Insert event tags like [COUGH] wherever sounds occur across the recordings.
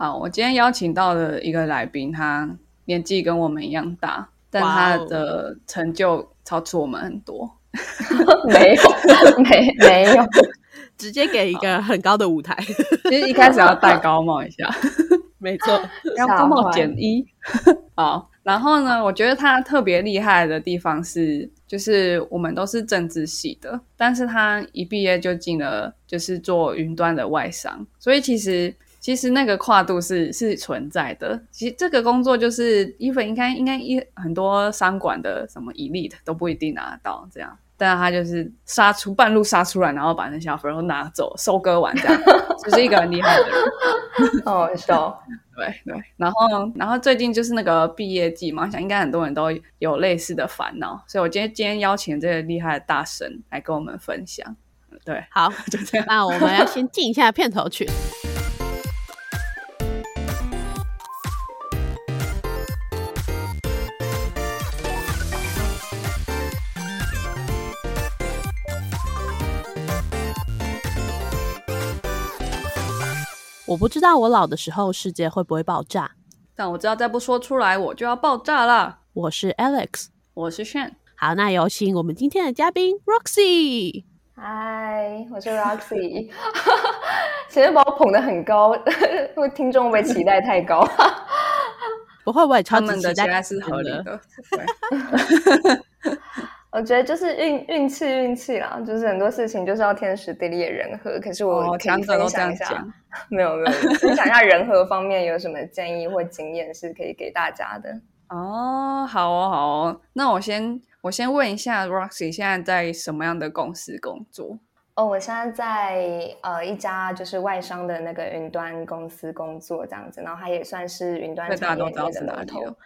好，我今天邀请到的一个来宾，他年纪跟我们一样大，但他的成就超出我们很多。[LAUGHS] [LAUGHS] 没有，没没有，直接给一个很高的舞台，[LAUGHS] 其实一开始要戴高帽一下，没错，要高帽减一。好，然后呢，我觉得他特别厉害的地方是，就是我们都是政治系的，但是他一毕业就进了就是做云端的外商，所以其实。其实那个跨度是是存在的。其实这个工作就是 even 应该应该一很多商管的什么 elite 都不一定拿得到这样，但他就是杀出半路杀出来，然后把那些 offer 都拿走收割完这样，[LAUGHS] 就是一个很厉害的人。好好笑。对对，然后然后最近就是那个毕业季嘛，我想应该很多人都有类似的烦恼，所以我今天今天邀请这个厉害的大神来跟我们分享。对，好，[LAUGHS] 就这样。那我们要先进一下片头曲。我不知道我老的时候世界会不会爆炸。但我知道再不说出来我就要爆炸了。我是 Alex，我是 Shen，好，那有请我们今天的嘉宾 Roxy。嗨，我是 Roxy。[LAUGHS] 其实把我捧得很高，因 [LAUGHS] 为听众会不会期待太高？不会，我也超他们的期待是合理的。[LAUGHS] 我觉得就是运运气运气啦，就是很多事情就是要天时地利人和。可是我哦，可以分享一下，[LAUGHS] 样讲。没有没有，分享一下人和方面有什么建议或经验是可以给大家的。[LAUGHS] 哦，好哦，好哦。那我先我先问一下，Roxy 现在在什么样的公司工作？哦，我现在在呃一家就是外商的那个云端公司工作这样子，然后它也算是云端 [LAUGHS] 对大的龙头。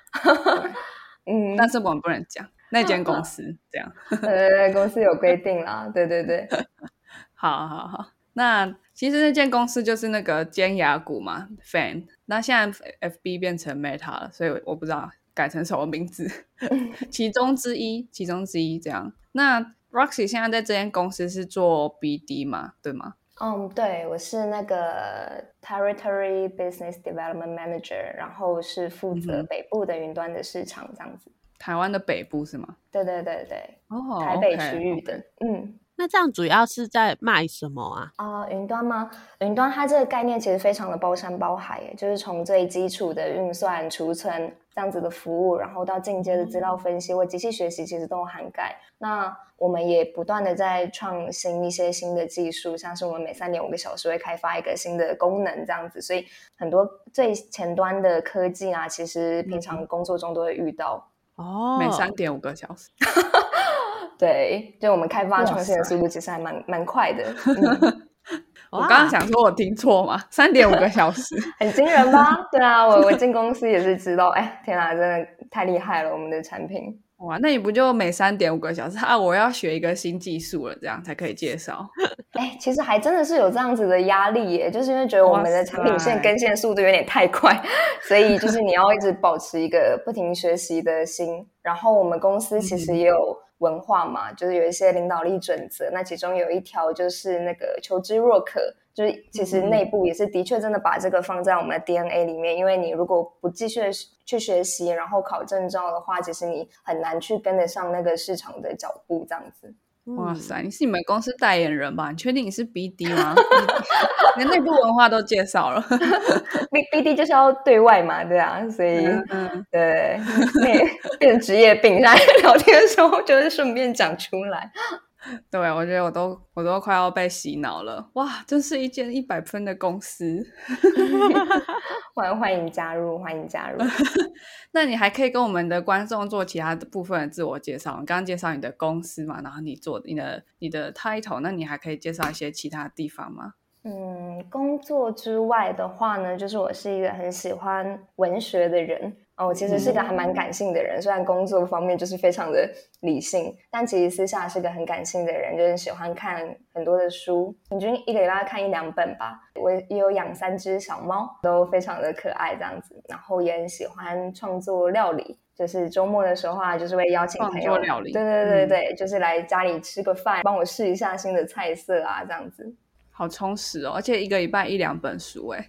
嗯，但是我们不能讲那间公司这样。[LAUGHS] 呃，公司有规定啦，对对对，[LAUGHS] 好好好，那其实那间公司就是那个尖牙股嘛，Fan。那现在 FB 变成 Meta 了，所以我不知道改成什么名字，[LAUGHS] 其中之一，其中之一这样。那 Roxy 现在在这间公司是做 BD 嘛，对吗？嗯，对，我是那个 Territory Business Development Manager，然后是负责北部的云端的市场这样子。台湾的北部是吗？对对对对，哦台北区域的嗯。那这样主要是在卖什么啊？啊、云端吗？云端它这个概念其实非常的包山包海耶，就是从最基础的运算、储存这样子的服务，然后到进阶的资料分析或机器学习，其实都有涵盖。那我们也不断的在创新一些新的技术，像是我们每三点五个小时会开发一个新的功能这样子，所以很多最前端的科技啊，其实平常工作中都会遇到。哦，每三点五个小时。[LAUGHS] 对，就我们开发创新的速度其实还蛮蛮快的。嗯 [LAUGHS] 我刚刚想说我听错吗，三点五个小时。[LAUGHS] 很惊人吧？对啊，我我进公司也是知道，哎，天啊，真的太厉害了，我们的产品。哇，那你不就每三点五个小时 [LAUGHS] 啊？我要学一个新技术了，这样才可以介绍。[LAUGHS] 哎，其实还真的是有这样子的压力耶，就是因为觉得我们的产品线更新的速度有点太快，所以就是你要一直保持一个不停学习的心。然后我们公司其实也有文化嘛，就是有一些领导力准则，那其中有一条就是那个求知若渴。就是其实内部也是的确真的把这个放在我们的 DNA 里面，因为你如果不继续去学习，然后考证照的话，其实你很难去跟得上那个市场的脚步，这样子。嗯哇塞，你是你们公司代言人吧？你确定你是 BD 吗？[LAUGHS] 你连内部文化都介绍了。B B D 就是要对外嘛，对啊，所以、嗯嗯对，那变成职业病，在聊天的时候就是顺便讲出来。[LAUGHS] 对，我觉得我都我都快要被洗脑了。哇，真是一间一百分的公司。[LAUGHS] 欢欢迎加入，欢迎加入。[LAUGHS] 那你还可以跟我们的观众做其他的部分的自我介绍。你刚刚介绍你的公司嘛，然后你做你的你的 title，那你还可以介绍一些其他地方吗？嗯，工作之外的话呢，就是我是一个很喜欢文学的人。哦，我其实是个还蛮感性的人，虽然工作方面就是非常的理性，但其实私下是个很感性的人，就是喜欢看很多的书，平均一个礼拜看一两本吧。我也有养三只小猫，都非常的可爱这样子，然后也很喜欢创作料理。就是周末的时候啊，就是会邀请朋友料理对对对对，就是来家里吃个饭，帮我试一下新的菜色啊，这样子。好充实哦，而且一个礼拜一两本书，哎，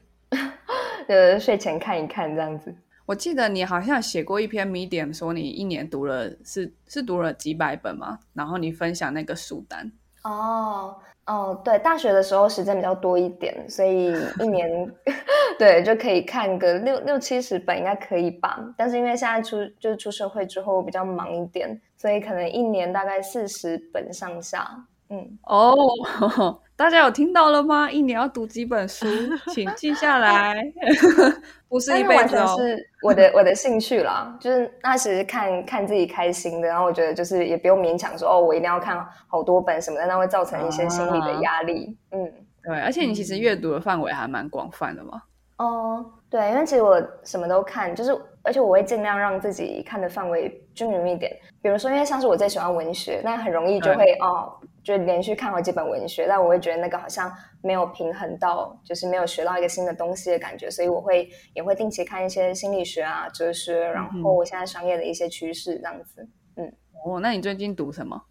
呃，睡前看一看这样子。我记得你好像写过一篇 Medium，说你一年读了是是读了几百本嘛，然后你分享那个书单。哦哦，对，大学的时候时间比较多一点，所以一 [LAUGHS] 年对就可以看个六六七十本应该可以吧。但是因为现在出就是出社会之后比较忙一点，所以可能一年大概四十本上下。嗯哦，[LAUGHS] 大家有听到了吗？一年要读几本书，[LAUGHS] 请记下来，[LAUGHS] 不是一辈子哦。是我的我的兴趣啦，就是那时看看自己开心的，然后我觉得就是也不用勉强说哦，我一定要看好多本什么的，那会造成一些心理的压力。嗯，对，而且你其实阅读的范围还蛮广泛的嘛。哦，对，因为其实我什么都看，就是而且我会尽量让自己看的范围均匀一点。比如说，因为像是我最喜欢文学，那很容易就会哦。就连续看好几本文学，但我会觉得那个好像没有平衡到，就是没有学到一个新的东西的感觉，所以我会也会定期看一些心理学啊、哲学，然后我现在商业的一些趋势这样子。嗯，哦，那你最近读什么？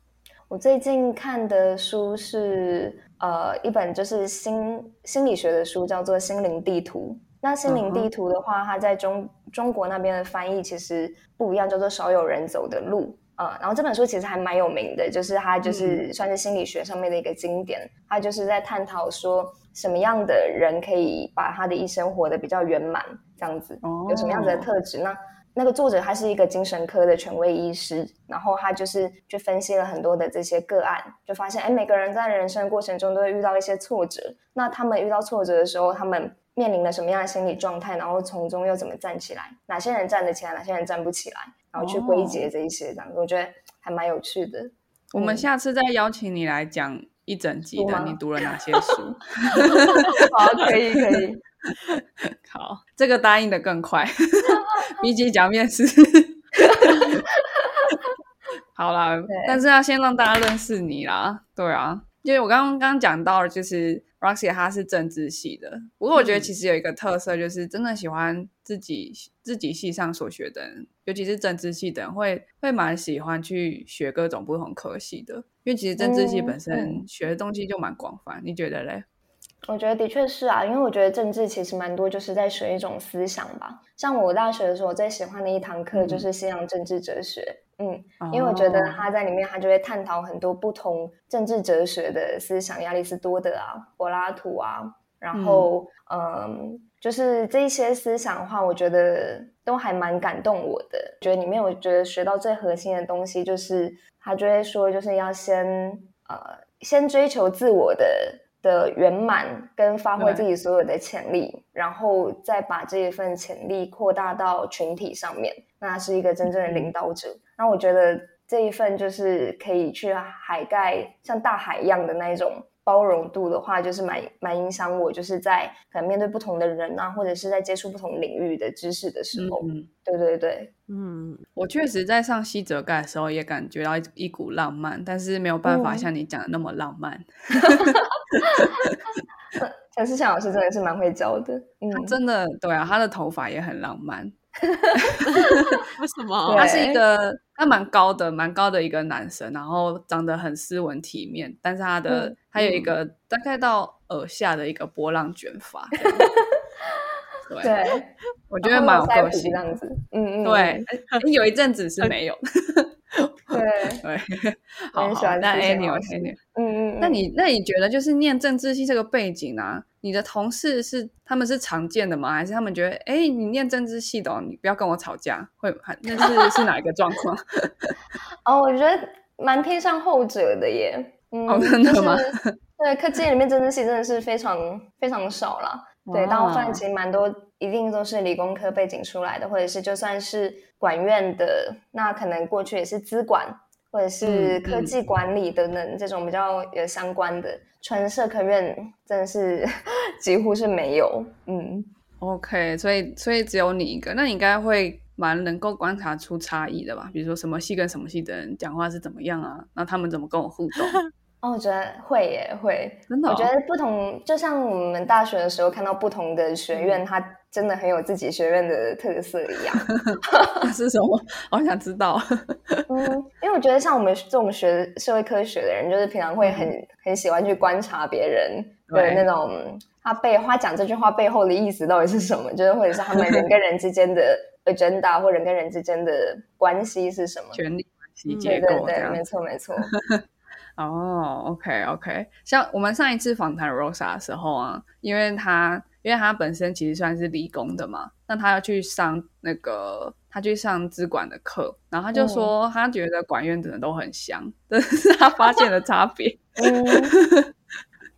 我最近看的书是呃一本就是心心理学的书，叫做《心灵地图》。那《心灵地图》的话，它在中中国那边的翻译其实不一样，叫做“少有人走的路”。呃，然后这本书其实还蛮有名的，就是它就是算是心理学上面的一个经典。它就是在探讨说什么样的人可以把他的一生活得比较圆满，这样子有什么样子的特质？那那个作者他是一个精神科的权威医师，然后他就是去分析了很多的这些个案，就发现哎，每个人在人生过程中都会遇到一些挫折。那他们遇到挫折的时候，他们面临了什么样的心理状态？然后从中又怎么站起来？哪些人站得起来？哪些人站不起来？然后去归结这一些，这样我觉得还蛮有趣的。我们下次再邀请你来讲一整集的，你读了哪些书？[LAUGHS] 好，可以，可以。好，这个答应的更快，[LAUGHS] 比起讲面试。好啦，但是要先让大家认识你啦。对啊，因为我刚刚刚讲到，就是 Roxy 她是政治系的，不过我觉得其实有一个特色，就是真的喜欢自己自己系上所学的人。尤其是政治系的人会会蛮喜欢去学各种不同科系的，因为其实政治系本身学的东西就蛮广泛。你觉得嘞？我觉得的确是啊，因为我觉得政治其实蛮多就是在学一种思想吧。像我大学的时候，我最喜欢的一堂课就是西洋政治哲学。嗯，因为我觉得他在里面他就会探讨很多不同政治哲学的思想，亚里士多德啊、柏拉图啊，然后嗯。就是这些思想的话，我觉得都还蛮感动我的。觉得里面我觉得学到最核心的东西，就是他就会说，就是要先呃先追求自我的的圆满跟发挥自己所有的潜力，然后再把这一份潜力扩大到群体上面，那是一个真正的领导者。那我觉得这一份就是可以去海盖像大海一样的那一种。包容度的话，就是蛮蛮影响我，就是在可能面对不同的人啊，或者是在接触不同领域的知识的时候，嗯，对对对，嗯，我确实在上西泽盖的时候也感觉到一股浪漫，但是没有办法像你讲的那么浪漫。[LAUGHS] 陈思祥老师真的是蛮会教的，嗯，真的对啊，他的头发也很浪漫。[LAUGHS] 为什么？[LAUGHS] 他是一个他蛮高的，蛮高的一个男生，然后长得很斯文体面，但是他的他有一个大概到耳下的一个波浪卷发。[LAUGHS] 对，[LAUGHS] 我觉得蛮有个性这样子。嗯嗯，对，有一阵子是没有。[LAUGHS] 对对，好，那 Annie，Annie，嗯嗯，那你那你觉得就是念政治系这个背景啊？你的同事是他们是常见的吗？还是他们觉得，哎，你念政治系的，哦你不要跟我吵架，会那是是哪一个状况？[LAUGHS] 哦，我觉得蛮偏向后者的耶。嗯，真的吗？对，科技里面政治系真的是非常非常少了。对，大部分其实蛮多，一定都是理工科背景出来的，或者是就算是管院的，那可能过去也是资管或者是科技管理等等这种比较有相关的。纯社科院真的是 [LAUGHS] 几乎是没有，嗯，OK，所以所以只有你一个，那你应该会蛮能够观察出差异的吧？比如说什么系跟什么系的人讲话是怎么样啊？那他们怎么跟我互动？[LAUGHS] 哦，我觉得会耶，会，真的，我觉得不同，就像我们大学的时候看到不同的学院，它真的很有自己学院的特色一样。[LAUGHS] 是什么？好想知道。[LAUGHS] 嗯，因为我觉得像我们这种学社会科学的人，就是平常会很很喜欢去观察别人的那种他背他讲这句话背后的意思到底是什么，就是或者是他们人跟人之间的 [LAUGHS] agenda 或人跟人之间的关系是什么，权力关系结构对对对，没错没错。哦，OK OK，像我们上一次访谈 Rosa 的时候啊，因为他因为他本身其实算是理工的嘛，那他要去上那个他去上资管的课，然后他就说他觉得管院真的都很香，[LAUGHS] 这是他发现的差别。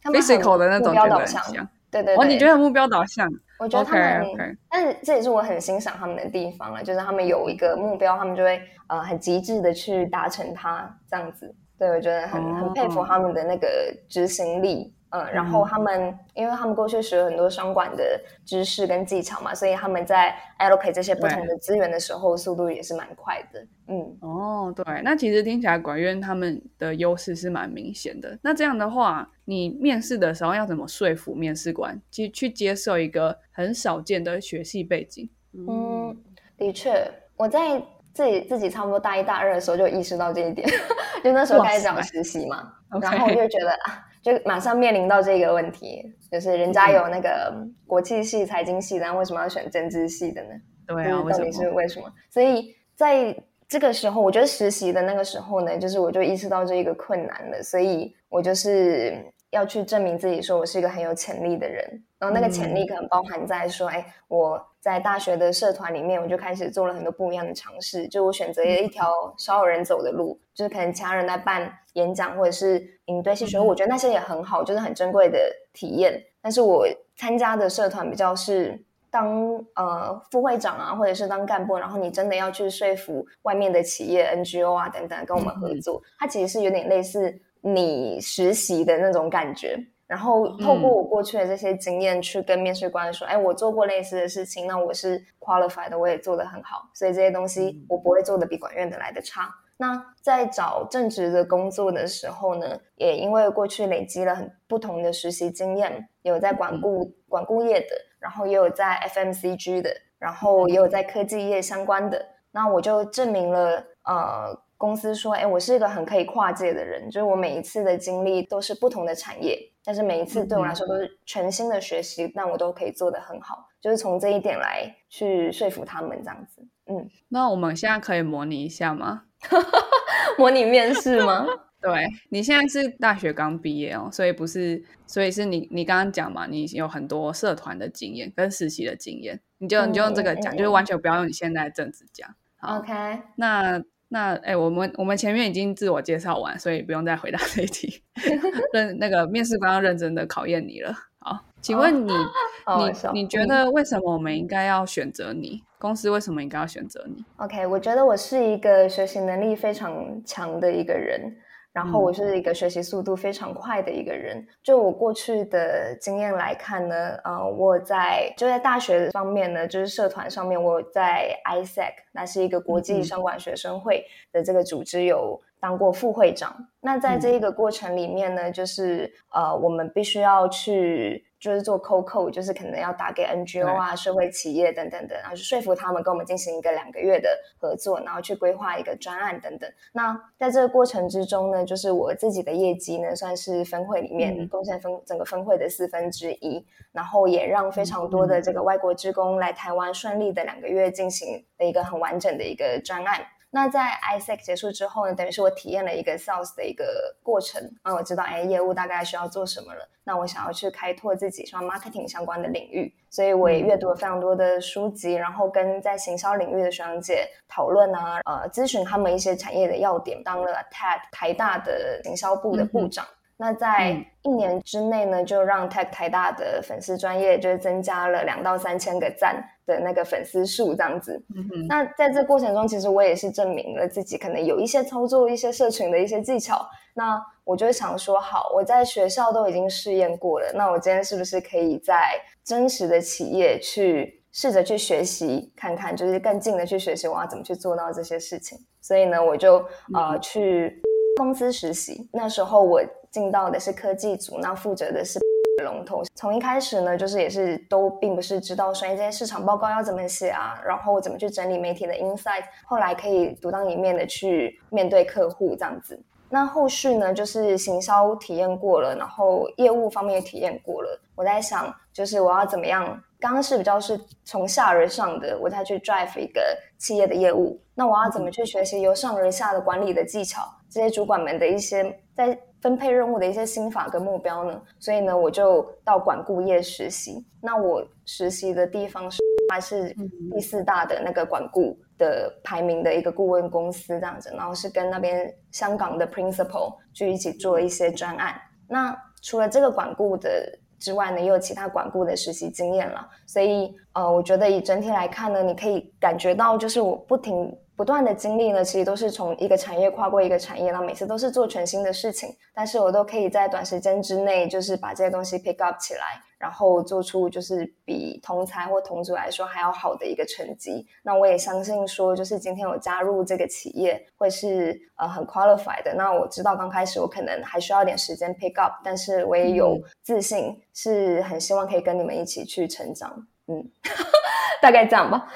Physical 的那种觉得很香，对对。哦，你觉得目标导向？我觉得他们，但是这也是我很欣赏他们的地方了，就是他们有一个目标，他们就会呃很极致的去达成它，这样子。对，我觉得很很佩服他们的那个执行力，嗯，然后他们，因为他们过去学了很多商管的知识跟技巧嘛，所以他们在 allocate 这些不同的资源的时候，速度也是蛮快的，嗯，哦，对，那其实听起来管院他们的优势是蛮明显的。那这样的话，你面试的时候要怎么说服面试官，去去接受一个很少见的学系背景？嗯，的确，我在。自己自己差不多大一大二的时候就意识到这一点，[LAUGHS] 就那时候开始找实习嘛，然后我就觉得啊，就马上面临到这个问题，就是人家有那个国际系、财经系，然后为什么要选政治系的呢？对啊，到底是为什么？所以在这个时候，我觉得实习的那个时候呢，就是我就意识到这一个困难了，所以我就是要去证明自己，说我是一个很有潜力的人，然后那个潜力可能包含在说，哎，我。在大学的社团里面，我就开始做了很多不一样的尝试。就我选择了一条少有人走的路，就是可能其他人在办演讲或者是营队戏学我觉得那些也很好，就是很珍贵的体验。但是我参加的社团比较是当呃副会长啊，或者是当干部，然后你真的要去说服外面的企业、NGO 啊等等跟我们合作，它其实是有点类似你实习的那种感觉。然后透过我过去的这些经验去跟面试官说，哎，我做过类似的事情，那我是 qualified 的，我也做得很好，所以这些东西我不会做的比管院的来的差。那在找正职的工作的时候呢，也因为过去累积了很不同的实习经验，有在管顾管顾业的，然后也有在 FMCG 的，然后也有在科技业相关的，那我就证明了呃。公司说：“哎，我是一个很可以跨界的人，就是我每一次的经历都是不同的产业，但是每一次对我来说都是全新的学习，那我都可以做得很好。就是从这一点来去说服他们这样子。嗯，那我们现在可以模拟一下吗？[LAUGHS] 模拟面试吗？[LAUGHS] 对你现在是大学刚毕业哦，所以不是，所以是你你刚刚讲嘛，你有很多社团的经验跟实习的经验，你就你就用这个讲，就是完全不要用你现在的政治讲。OK，那。”那哎，我们我们前面已经自我介绍完，所以不用再回答这一题。[LAUGHS] 认那个面试官要认真的考验你了。好，请问你你你觉得为什么我们应该要选择你？公司为什么应该要选择你？OK，我觉得我是一个学习能力非常强的一个人。然后我是一个学习速度非常快的一个人。就我过去的经验来看呢，呃，我在就在大学方面呢，就是社团上面，我在 ISEC，那是一个国际商管学生会的这个组织有当过副会长。那在这一个过程里面呢，就是呃，我们必须要去。就是做 COCO，就是可能要打给 NGO 啊、社会企业等等等，然后去说服他们跟我们进行一个两个月的合作，然后去规划一个专案等等。那在这个过程之中呢，就是我自己的业绩呢，算是分会里面贡献分整个分会的四分之一，然后也让非常多的这个外国职工来台湾顺利的两个月进行的一个很完整的一个专案。那在 ISEC 结束之后呢，等于是我体验了一个 sales 的一个过程，啊，我知道哎，业务大概需要做什么了。那我想要去开拓自己像 marketing 相关的领域，所以我也阅读了非常多的书籍，然后跟在行销领域的学长姐讨论啊，呃，咨询他们一些产业的要点，当了 TED 台大的行销部的部长。那在一年之内呢，就让 Tech 台大的粉丝专业就是增加了两到三千个赞的那个粉丝数这样子。那在这过程中，其实我也是证明了自己可能有一些操作一些社群的一些技巧。那我就想说，好，我在学校都已经试验过了，那我今天是不是可以在真实的企业去试着去学习看看，就是更近的去学习我要怎么去做到这些事情。所以呢，我就呃去公司实习。那时候我。进到的是科技组，那负责的是 [LAUGHS] 龙头。从一开始呢，就是也是都并不是知道说这些市场报告要怎么写啊，然后怎么去整理媒体的 insight，后来可以独当一面的去面对客户这样子。那后续呢，就是行销体验过了，然后业务方面也体验过了。我在想，就是我要怎么样？刚刚是比较是从下而上的，我再去 drive 一个企业的业务。那我要怎么去学习由上而下的管理的技巧？这些主管们的一些在分配任务的一些心法跟目标呢？所以呢，我就到管顾业实习。那我实习的地方是还是第四大的那个管顾的排名的一个顾问公司这样子，然后是跟那边香港的 principal 去一起做一些专案。那除了这个管顾的。之外呢，也有其他管顾的实习经验了，所以呃，我觉得以整体来看呢，你可以感觉到，就是我不停。不断的经历呢，其实都是从一个产业跨过一个产业，然后每次都是做全新的事情，但是我都可以在短时间之内，就是把这些东西 pick up 起来，然后做出就是比同才或同组来说还要好的一个成绩。那我也相信说，就是今天我加入这个企业会是呃很 qualified 的。那我知道刚开始我可能还需要点时间 pick up，但是我也有自信，是很希望可以跟你们一起去成长。嗯，[LAUGHS] 大概这样吧。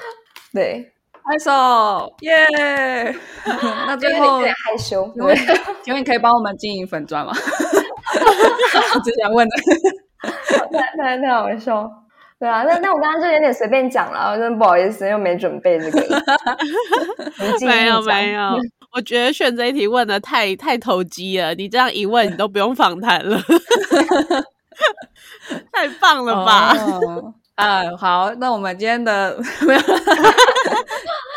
对。拍手，耶！[LAUGHS] 那最后有点害羞，请问你可以帮我们经营粉砖吗？[LAUGHS] 之前问的，太太太好笑，对啊，那那我刚刚就有点随便讲了，真的不好意思，又没准备这个。[LAUGHS] 没有没有，我觉得选这一题问的太太投机了，你这样一问，你都不用访谈了，太棒了吧？啊，好，那我们今天的没有。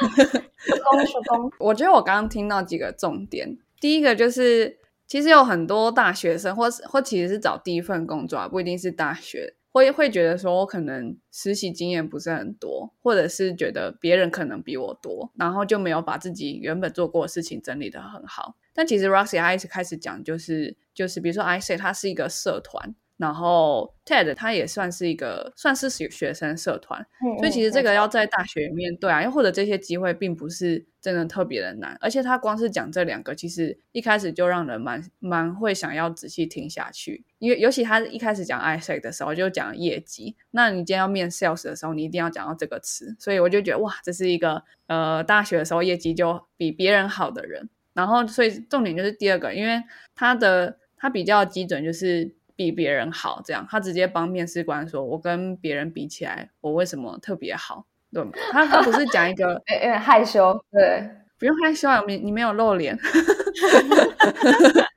[LAUGHS] 我觉得我刚刚听到几个重点。第一个就是，其实有很多大学生，或是或其实是找第一份工作啊，不一定是大学，会会觉得说我可能实习经验不是很多，或者是觉得别人可能比我多，然后就没有把自己原本做过的事情整理的很好。但其实 Roxy 他一直开始讲，就是就是，比如说 I say 它是一个社团。然后 TED 他也算是一个算是学学生社团，所以其实这个要在大学里面对啊，又或者这些机会并不是真的特别的难，而且他光是讲这两个，其实一开始就让人蛮蛮会想要仔细听下去，因为尤其他一开始讲 ISEC 的时候就讲业绩，那你今天要面 sales 的时候，你一定要讲到这个词，所以我就觉得哇，这是一个呃大学的时候业绩就比别人好的人，然后所以重点就是第二个，因为他的他比较基准就是。比别人好，这样他直接帮面试官说：“我跟别人比起来，我为什么特别好？”对吗？他他不是讲一个 [LAUGHS] 有点害羞，对，不用害羞啊，你你没有露脸。[LAUGHS]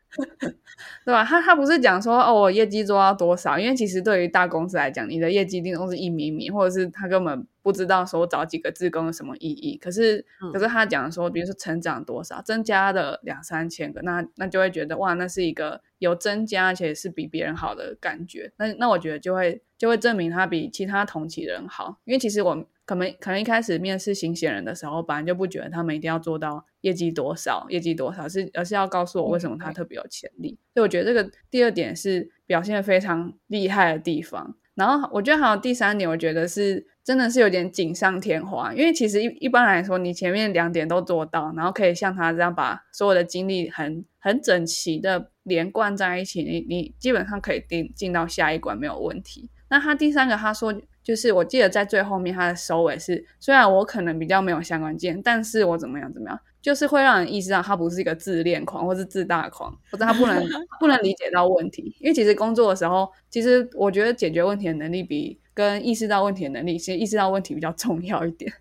对吧？他他不是讲说哦，我业绩做到多少？因为其实对于大公司来讲，你的业绩一定都是一米米，或者是他根本不知道说找几个职工有什么意义。可是可是他讲说，比如说成长多少，增加了两三千个，那那就会觉得哇，那是一个有增加，而且是比别人好的感觉。那那我觉得就会就会证明他比其他同期的人好。因为其实我。可能可能一开始面试新鲜人的时候，本来就不觉得他们一定要做到业绩多少，业绩多少是，而是要告诉我为什么他特别有潜力。所以我觉得这个第二点是表现非常厉害的地方。然后我觉得还有第三点，我觉得是真的是有点锦上添花，因为其实一一般来说，你前面两点都做到，然后可以像他这样把所有的精力很很整齐的连贯在一起，你你基本上可以进进到下一关没有问题。那他第三个他说。就是我记得在最后面，他的收尾是，虽然我可能比较没有相关键，但是我怎么样怎么样，就是会让人意识到他不是一个自恋狂或是自大狂，或者他不能 [LAUGHS] 不能理解到问题。因为其实工作的时候，其实我觉得解决问题的能力比跟意识到问题的能力，其实意识到问题比较重要一点。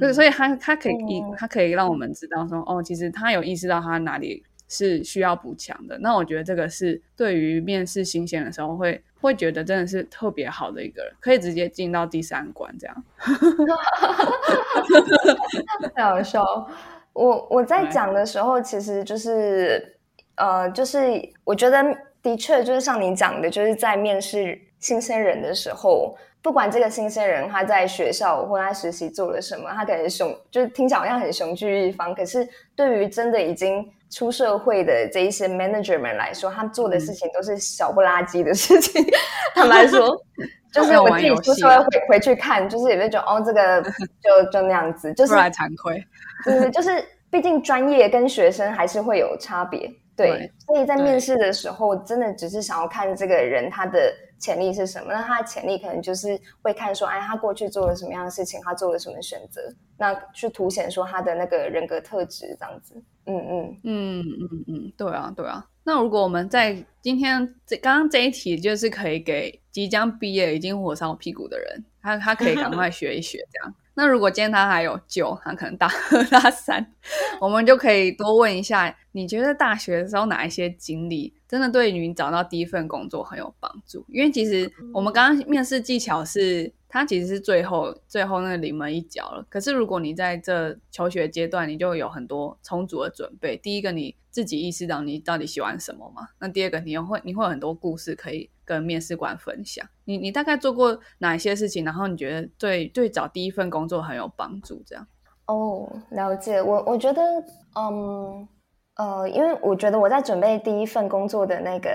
所以，所以他他可以，他可以让我们知道说，哦，其实他有意识到他哪里。是需要补强的。那我觉得这个是对于面试新鲜的时候会会觉得真的是特别好的一个人，可以直接进到第三关这样。[LAUGHS] 太好笑！我我在讲的时候，其实就是呃，就是我觉得的确就是像你讲的，就是在面试新鲜人的时候。不管这个新鲜人他在学校或他实习做了什么，他可能雄就是听起来好像很雄踞一方，可是对于真的已经出社会的这一些 manager 们来说，他做的事情都是小不拉几的事情。[LAUGHS] 坦白说，[LAUGHS] 就是我自己出社会回回去看，就是也会觉得哦，这个 [LAUGHS] 就就那样子，就是来惭愧。对，就是毕竟专业跟学生还是会有差别。对，所以在面试的时候，真的只是想要看这个人他的。潜力是什么？那他的潜力可能就是会看说，哎，他过去做了什么样的事情，他做了什么选择，那去凸显说他的那个人格特质这样子。嗯嗯嗯嗯嗯，对啊对啊。那如果我们在今天这刚刚这一题，就是可以给即将毕业已经火烧屁股的人，他他可以赶快学一学这样。那如果今天他还有救，他可能大二大三，[LAUGHS] 我们就可以多问一下，你觉得大学的时候哪一些经历真的对你找到第一份工作很有帮助？因为其实我们刚刚面试技巧是。它其实是最后最后那个临门一脚了。可是如果你在这求学阶段，你就有很多充足的准备。第一个，你自己意识到你到底喜欢什么嘛？那第二个，你又会你会有很多故事可以跟面试官分享。你你大概做过哪些事情？然后你觉得对对找第一份工作很有帮助？这样哦，了解。我我觉得，嗯呃，因为我觉得我在准备第一份工作的那个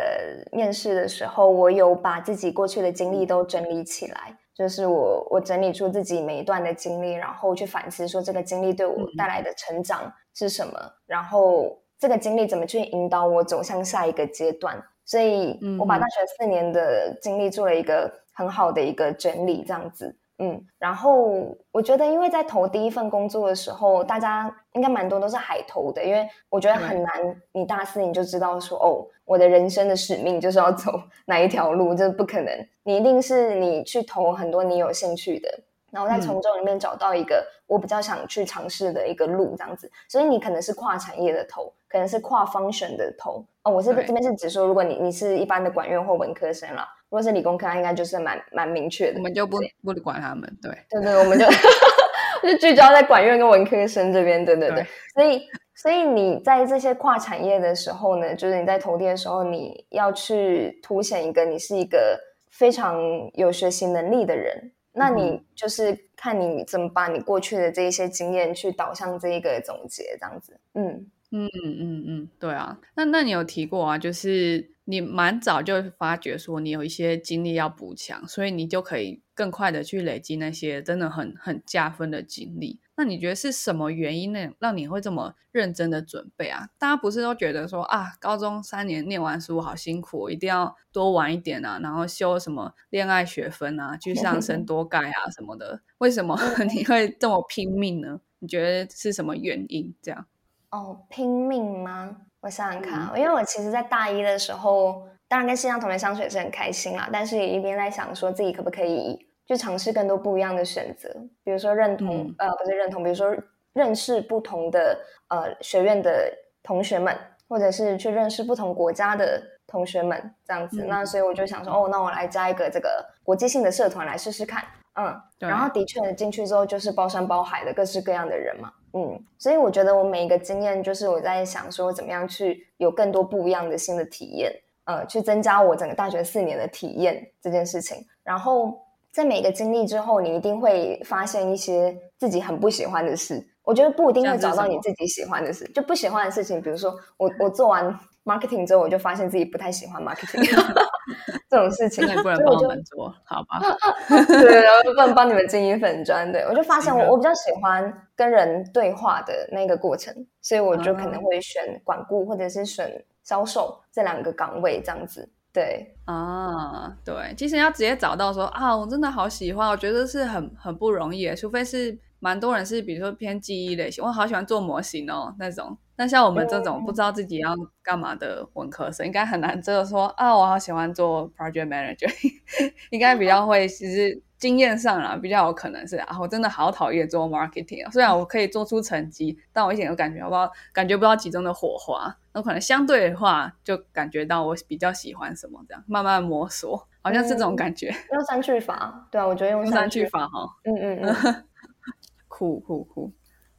面试的时候，我有把自己过去的经历都整理起来。就是我，我整理出自己每一段的经历，然后去反思说这个经历对我带来的成长是什么，然后这个经历怎么去引导我走向下一个阶段。所以，我把大学四年的经历做了一个很好的一个整理，这样子。嗯，然后我觉得，因为在投第一份工作的时候，大家应该蛮多都是海投的，因为我觉得很难，你大四你就知道说，哦，我的人生的使命就是要走 [LAUGHS] 哪一条路，这不可能。你一定是你去投很多你有兴趣的，然后再从中里面找到一个我比较想去尝试的一个路，这样子。所以你可能是跨产业的投，可能是跨方选的投。哦，我是这边是指说，如果你你是一般的管院或文科生啦。如果是理工科，应该就是蛮蛮明确的。我们就不不管他们，对对对，我们就 [LAUGHS] 就聚焦在管院跟文科生这边，对对对。所以所以你在这些跨产业的时候呢，就是你在投递的时候，你要去凸显一个你是一个非常有学习能力的人。那你就是看你怎么把你过去的这一些经验去导向这一个总结，这样子。嗯嗯嗯嗯，对啊。那那你有提过啊，就是。你蛮早就发觉说你有一些经历要补强，所以你就可以更快的去累积那些真的很很加分的经历。那你觉得是什么原因呢，让你会这么认真的准备啊？大家不是都觉得说啊，高中三年念完书好辛苦，一定要多玩一点啊，然后修什么恋爱学分啊，去上升多盖啊什么的。为什么你会这么拼命呢？你觉得是什么原因？这样？哦，拼命吗？我想想看，因为我其实，在大一的时候，当然跟线上同学相处也是很开心啦，但是也一边在想，说自己可不可以去尝试更多不一样的选择，比如说认同，呃，不是认同，比如说认识不同的呃学院的同学们，或者是去认识不同国家的同学们，这样子。那所以我就想说，哦，那我来加一个这个国际性的社团来试试看，嗯，然后的确进去之后就是包山包海的各式各样的人嘛。嗯，所以我觉得我每一个经验，就是我在想说，怎么样去有更多不一样的新的体验，呃，去增加我整个大学四年的体验这件事情。然后在每个经历之后，你一定会发现一些自己很不喜欢的事。我觉得不一定会找到你自己喜欢的事，就不喜欢的事情，比如说我我做完 marketing 之后，我就发现自己不太喜欢 marketing [LAUGHS] 这种事情，也不能帮我们做好吧？[LAUGHS] 对，然后不能帮你们经营粉砖。对我就发现我我比较喜欢跟人对话的那个过程，所以我就可能会选管顾或者是选销售这两个岗位这样子。对啊，对，其实要直接找到说啊，我真的好喜欢，我觉得是很很不容易，除非是。蛮多人是，比如说偏记忆类型，我好喜欢做模型哦那种。那像我们这种不知道自己要干嘛的文科生，应该很难真的说啊，我好喜欢做 project manager，应该比较会，其实经验上啦，比较有可能是啊，我真的好讨厌做 marketing，啊虽然我可以做出成绩，但我一点都感觉不到，感觉不到其中的火花。那可能相对的话，就感觉到我比较喜欢什么，这样慢慢摸索，好像是这种感觉。用三句法，对啊，我觉得用三句法哈，嗯嗯嗯。[LAUGHS] 酷酷酷，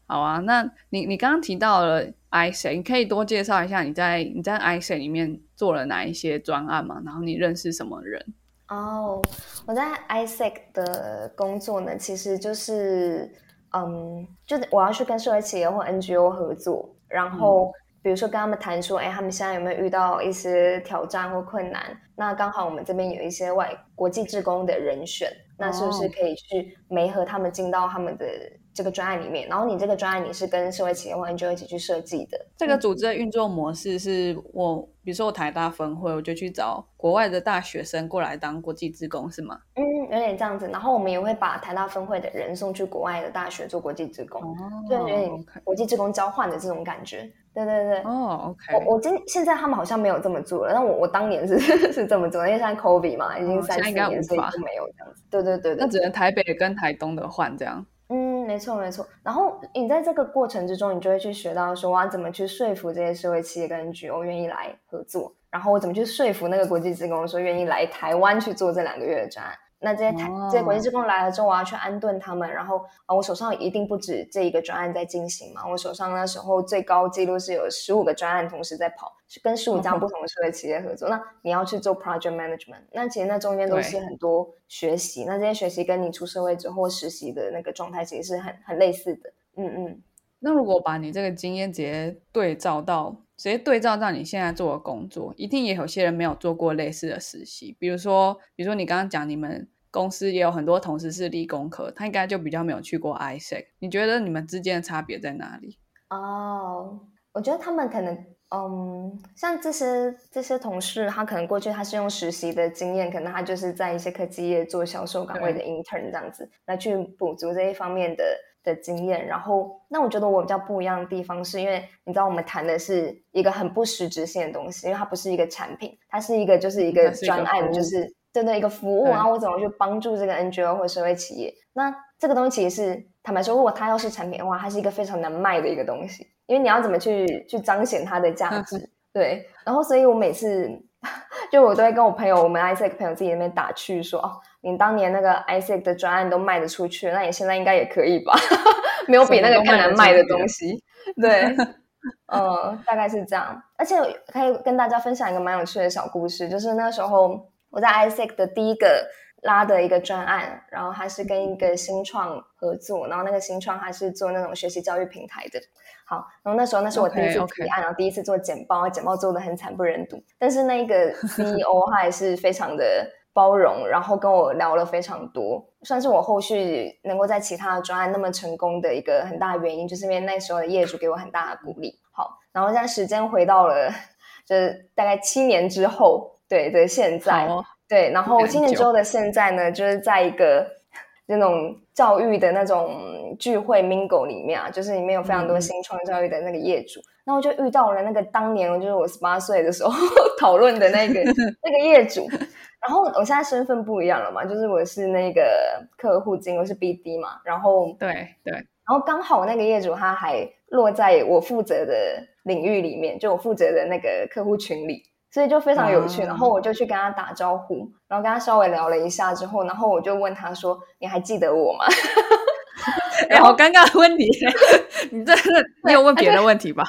好啊！那你你刚刚提到了 i c 你可以多介绍一下你在你在 i c 里面做了哪一些专案吗？然后你认识什么人？哦，我在 ISEC 的工作呢，其实就是嗯，就是我要去跟社会企业或 NGO 合作，然后比如说跟他们谈说，哎，他们现在有没有遇到一些挑战或困难？那刚好我们这边有一些外国际职工的人选。那是不是可以去媒合他们进到他们的这个专案里面？然后你这个专案你是跟社会企业或 NGO 一起去设计的。这个组织的运作模式是我，比如说我台大分会，我就去找国外的大学生过来当国际职工，是吗？嗯，有点这样子。然后我们也会把台大分会的人送去国外的大学做国际职工，就有点国际职工交换的这种感觉。对对对，哦，OK，我我今现在他们好像没有这么做了，但我我当年是 [LAUGHS] 是这么做，因为现在 COVID 嘛，已经三四年，所以就没有这样子。对对对，那只能台北跟台东的换这样。没错没错。然后你在这个过程之中，你就会去学到说，我怎么去说服这些社会企业跟 NGO 愿意来合作，然后我怎么去说服那个国际职工说愿意来台湾去做这两个月的专案。那这些台这些国际职工来了之后，我要去安顿他们，然后啊，我手上一定不止这一个专案在进行嘛，我手上那时候最高记录是有十五个专案同时在跑，是跟十五家不 [LAUGHS] 同的社会企业合作。那你要去做 project management，那其实那中间都是很多学习，那这些学习跟你出社会之后实习的那个状态其实是很很类似的。嗯嗯。那如果把你这个经验直接对照到，直接对照到你现在做的工作，一定也有些人没有做过类似的实习，比如说，比如说你刚刚讲你们。公司也有很多同事是理工科，他应该就比较没有去过 ISEC。你觉得你们之间的差别在哪里？哦，我觉得他们可能，嗯，像这些这些同事，他可能过去他是用实习的经验，可能他就是在一些科技业做销售岗位的 intern 这样子，来去补足这一方面的的经验。然后，那我觉得我比较不一样的地方，是因为你知道我们谈的是一个很不实质性的东西，因为它不是一个产品，它是一个就是一个专案，就是。对对，一个服务，然后我怎么去帮助这个 NGO 或社会企业？那这个东西其实是坦白说，如果它要是产品的话，它是一个非常难卖的一个东西，因为你要怎么去去彰显它的价值？对，然后所以我每次 [LAUGHS] 就我都会跟我朋友，我们 ISEC 朋友自己那边打趣说：“哦，你当年那个 ISEC 的专案都卖得出去，那你现在应该也可以吧？[LAUGHS] 没有比那个更难卖的东西。”对，[LAUGHS] 嗯，大概是这样。而且可以跟大家分享一个蛮有趣的小故事，就是那时候。我在 ISEC 的第一个拉的一个专案，然后他是跟一个新创合作，然后那个新创还是做那种学习教育平台的。好，然后那时候那是我第一次提案，然后第一次做简报，简报做的很惨不忍睹。但是那个 CEO 他还是非常的包容，然后跟我聊了非常多，算是我后续能够在其他的专案那么成功的一个很大的原因，就是因为那时候的业主给我很大的鼓励。好，然后现在时间回到了，就是大概七年之后。对对，现在对，然后七年之后的现在呢，就是在一个那种教育的那种聚会 mingle 里面啊，就是里面有非常多新创教育的那个业主，然后就遇到了那个当年就是我十八岁的时候 [LAUGHS] 讨论的那个 [LAUGHS] 那个业主，然后我现在身份不一样了嘛，就是我是那个客户经我是 BD 嘛，然后对对，然后刚好那个业主他还落在我负责的领域里面，就我负责的那个客户群里。所以就非常有趣，然后我就去跟他打招呼，然后跟他稍微聊了一下之后，然后我就问他说：“你还记得我吗？” [LAUGHS] 哎，好尴尬的问题，[LAUGHS] 你这你有问别的问题吧？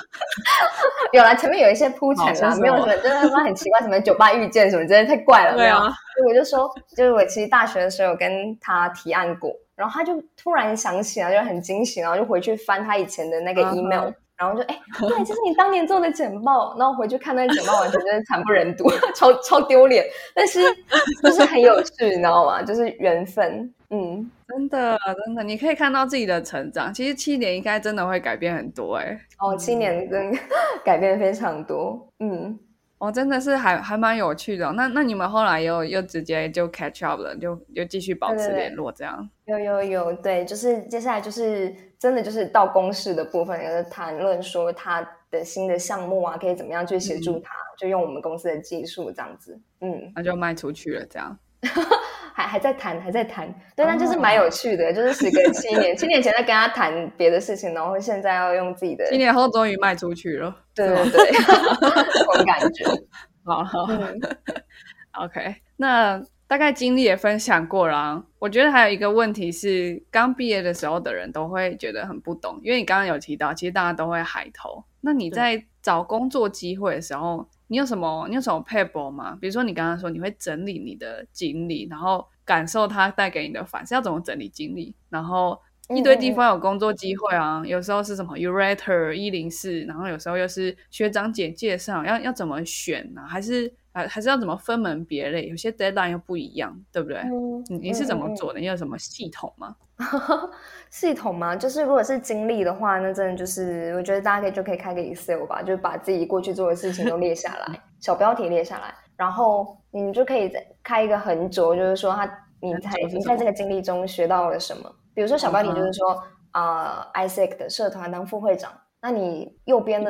[LAUGHS] 有啦，前面有一些铺陈啦，没有什么，就是他妈很奇怪，什么酒吧遇见什么，真的太怪了。对啊，所以我就说，就是我其实大学的时候有跟他提案过，然后他就突然想起来，就很惊喜，然后就回去翻他以前的那个 email。然后就哎，对，这是你当年做的简报。然后回去看那个简报，完全就是惨不忍睹，[LAUGHS] 超超丢脸。但是就是很有趣，你知道吗？就是缘分。嗯，真的真的，你可以看到自己的成长。其实七年应该真的会改变很多哎。哦，七年真 [LAUGHS] 改变非常多。嗯。哦，真的是还还蛮有趣的。那那你们后来又又直接就 catch up 了，就又继续保持联络这样？有有有，对，就是接下来就是真的就是到公式的部分，有在谈论说他的新的项目啊，可以怎么样去协助他，就用我们公司的技术这样子。嗯，那就卖出去了这样。[LAUGHS] 还还在谈，还在谈，对，但就是蛮有趣的，就是时隔七年，七年前在跟他谈别的事情，然后现在要用自己的，七年后终于卖出去了，对对对，这种感觉，[LAUGHS] 好好，[LAUGHS] OK，那大概经历也分享过了，我觉得还有一个问题是，刚毕业的时候的人都会觉得很不懂，因为你刚刚有提到，其实大家都会海投，那你在找工作机会的时候。你有什么？你有什么 paper 吗？比如说，你刚刚说你会整理你的经历，然后感受它带给你的反思，要怎么整理经历？然后一堆地方有工作机会啊，有时候是什么 u r a t e r 一零四，然后有时候又是学长姐介绍，要要怎么选呢？还是还还是要怎么分门别类？有些 deadline 又不一样，对不对？嗯你你是怎么做的？你有什么系统吗？[LAUGHS] 系统吗？就是如果是经历的话，那真的就是我觉得大家可以就可以开个 Excel 吧，就是把自己过去做的事情都列下来，[LAUGHS] 小标题列下来，然后你就可以再开一个横轴，就是说他你在你在这个经历中学到了什么。比如说小标题就是说啊、呃 Isaac 的社团当副会长，那你右边呢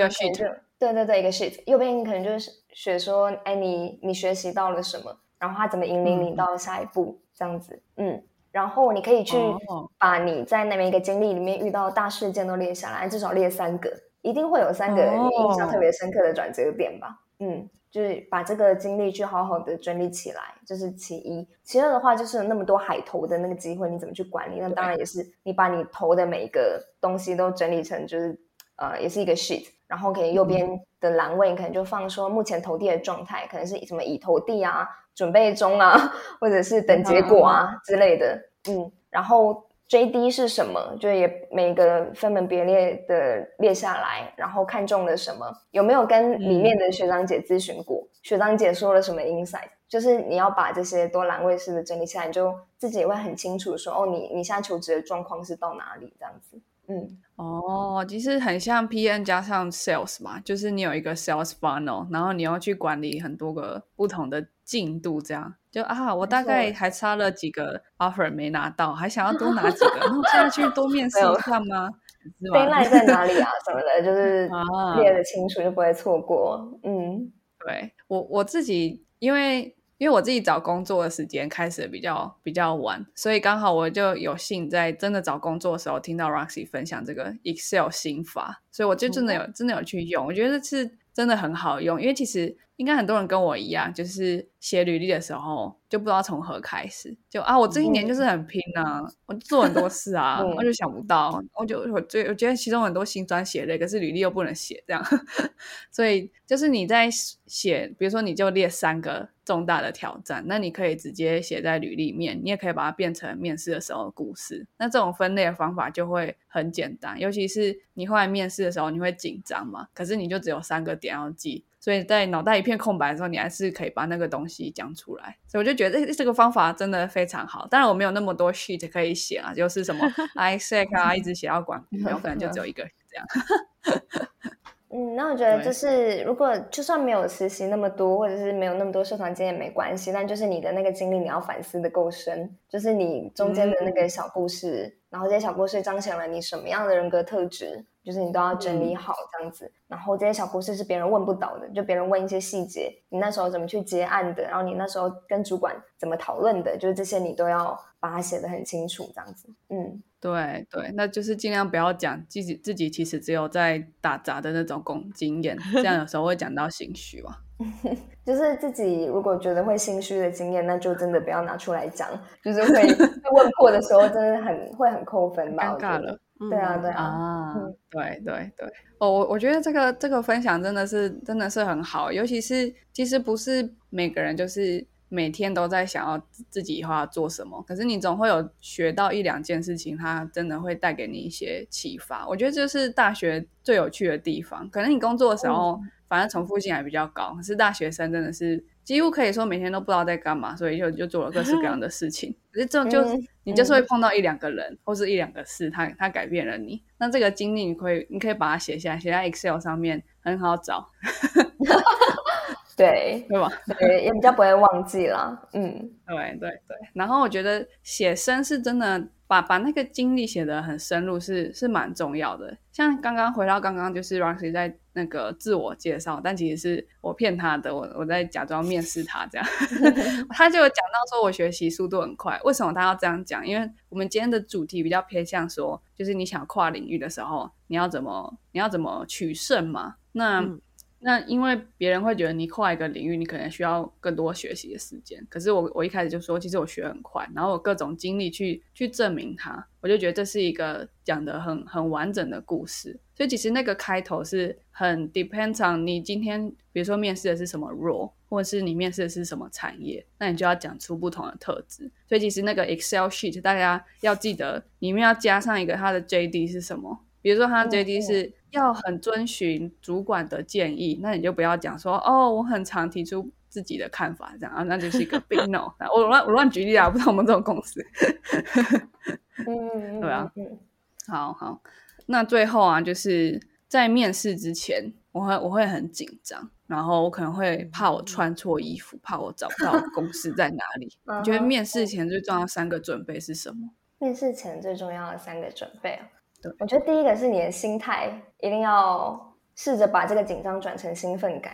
对对对一个 sheet，右边你可能就是学说，哎你你学习到了什么，然后他怎么引领你嗯到了下一步，这样子，嗯。然后你可以去哦把你在那边一个经历里面遇到大事件都列下来，至少列三个，一定会有三个印象特别深刻的转折点吧。嗯，就是把这个经历去好好的整理起来，这是其一。其二的话，就是有那么多海投的那个机会，你怎么去管理？那当然也是你把你投的每一个东西都整理成就是呃，也是一个 sheet，然后可能右边的栏位你可能就放说目前投递的状态，可能是什么已投递啊、准备中啊，或者是等结果啊之类的。嗯，然后 JD 是什么？就也每个分门别类的列下来，然后看中了什么，有没有跟里面的学长姐咨询过？学长姐说了什么 insight？就是你要把这些多栏位式的整理起来，你就自己也会很清楚说，哦，你你现在求职的状况是到哪里这样子。嗯，哦，其实很像 PN 加上 Sales 嘛，就是你有一个 Sales funnel，然后你要去管理很多个不同的进度，这样就啊，我大概还差了几个 offer 没拿到，还想要多拿几个，那我 [LAUGHS] 现在去多面试一看吗？[LAUGHS] 是 d a y 吗 l i g h t 在哪里啊？什么的，就是 [LAUGHS] 啊列的清楚，就不会错过。嗯，对我我自己，因为因为我自己找工作的时间开始比较比较晚，所以刚好我就有幸在真的找工作的时候听到 Roxy 分享这个 Excel 心法，所以我就真的有、真的有去用，我觉得是真的很好用，因为其实应该很多人跟我一样，就是写履历的时候就不知道从何开始，就啊，我这一年就是很拼啊，我做很多事啊，嗯我就想不到，我就我最我觉得其中很多辛酸血泪，可是履历又不能写这样，[LAUGHS] 所以就是你在写，比如说你就列三个重大的挑战，那你可以直接写在履历面，你也可以把它变成面试的时候的故事。那这种分类的方法就会很简单，尤其是你后来面试的时候，你会紧张嘛，可是你就只有三个点要记。所以在脑袋一片空白的时候，你还是可以把那个东西讲出来。所以我就觉得这这个方法真的非常好。当然我没有那么多 sheet 可以写啊，就是什么 [LAUGHS] Isaac 啊，一直写到管，有可能就只有一个这样。[LAUGHS] 嗯，那我觉得就是，如果就算没有实习那么多，或者是没有那么多社团经验没关系，但就是你的那个经历你要反思的够深，就是你中间的那个小故事，然后这些小故事彰显了你什么样的人格特质，就是你都要整理好这样子。然后这些小故事是别人问不到的，就别人问一些细节，你那时候怎么去结案的，然后你那时候跟主管怎么讨论的，就是这些你都要把它写得很清楚这样子。嗯。对对，那就是尽量不要讲自己自己其实只有在打杂的那种工经验，这样有时候会讲到心虚嘛。[LAUGHS] 就是自己如果觉得会心虚的经验，那就真的不要拿出来讲，就是会 [LAUGHS] 被问破的时候，真的很会很扣分吧？尴尬了。对啊，对啊，啊嗯，对对对，哦，我我觉得这个这个分享真的是真的是很好，尤其是其实不是每个人就是每天都在想要自自己以后要做什么，可是你总会有学到一两件事情，它真的会带给你一些启发。我觉得这是大学最有趣的地方，可能你工作的时候，反正重复性还比较高，可是大学生真的是几乎可以说每天都不知道在干嘛，所以就就做了各式各样的事情。[LAUGHS] 可是这种就、嗯你就是会碰到一两个人、或是一两个事，他他改变了你。那这个经历你可以你可以把它写下来，写在 Excel 上面，很好找，对 [LAUGHS] 对吧？对，也比较不会忘记了。嗯，对对对。然后我觉得写生是真的把把那个经历写得很深入是是蛮重要的。像刚刚回到刚刚就是 Roxy 在那个自我介绍，但其实是我骗他的，我我在假装面试他这样。[LAUGHS] [LAUGHS] 他就有讲到说我学习速度很快，为什么他要这样讲？因为我们今天的主题比较偏向说，就是你想跨领域的时候，你要怎么你要怎么取胜嘛？那、嗯那因为别人会觉得你跨一个领域，你可能需要更多学习的时间。可是我我一开始就说，其实我学很快，然后我各种经历去去证明它，我就觉得这是一个讲的很很完整的故事。所以其实那个开头是很 depends on 你今天比如说面试的是什么 role，或者是你面试的是什么产业，那你就要讲出不同的特质。所以其实那个 Excel sheet 大家要记得里面要加上一个它的 JD 是什么。比如说，他嗯 JD 是要很遵循主管的建议，那你就不要讲说哦，我很常提出自己的看法，这样啊，那就是一个 big no。[LAUGHS] 我乱我乱举例啊，不知道我们这种公司。[LAUGHS] 嗯，对啊，好好。那最后啊，就是在面试之前，我会我会很紧张，然后我可能会怕我穿错衣服，怕我找不到公司在哪里。[LAUGHS] 你觉得面试前最重要三个准备是什么？面试前最重要的三个准备啊，对。我觉得第一个是你的心态，一定要试着把这个紧张转成兴奋感，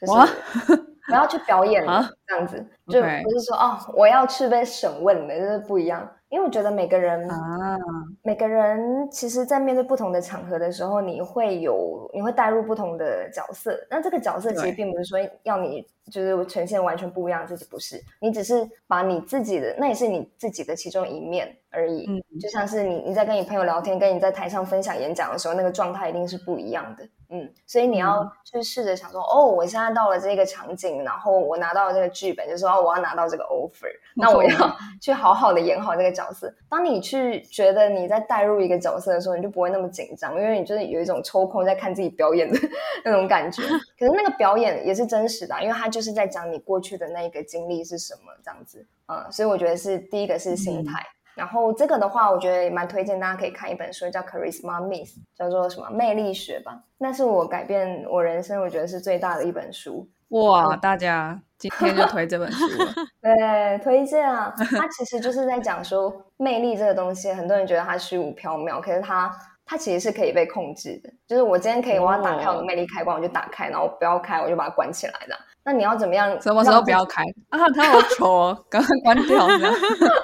就是 [LAUGHS] 不要去表演了，这样子。就不是说哦，我要去被审问的，就是不一样。因为我觉得每个人啊，每个人其实，在面对不同的场合的时候，你会有你会带入不同的角色。那这个角色其实并不是说要你就是呈现完全不一样自己，不是你只是把你自己的那也是你自己的其中一面而已。嗯，就像是你你在跟你朋友聊天，跟你在台上分享演讲的时候，那个状态一定是不一样的。嗯，所以你要去试着想说，哦，我现在到了这个场景，然后我拿到了这个剧本，就说哦，我要拿到这个 offer，那我要 [LAUGHS] 去好好的演好这个角色。当你去觉得你在带入一个角色的时候，你就不会那么紧张，因为你就是有一种抽空在看自己表演的 [LAUGHS] 那种感觉。[LAUGHS] 可是那个表演也是真实的，因为他就是在讲你过去的那一个经历是什么这样子。嗯，所以我觉得是第一个是心态。然后这个的话，我觉得也蛮推荐大家可以看一本书，叫《Charisma Myth》，叫做什么魅力学吧。那是我改变我人生，我觉得是最大的一本书。哇，大家今天就推这本书了。[LAUGHS] 对，推荐啊。它其实就是在讲说，魅力这个东西，很多人觉得它虚无缥缈，可是它它其实是可以被控制的。就是我今天可以，我要打开我的魅力开关，我就打开，然后不要开，我就把它关起来的。那你要怎么样？什么时候不要开啊？他好丑哦，赶快关掉！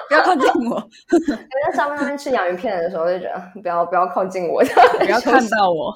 不要靠近我。我在上面那边吃洋芋片的时候，就觉得不要不要靠近我，不要看到我。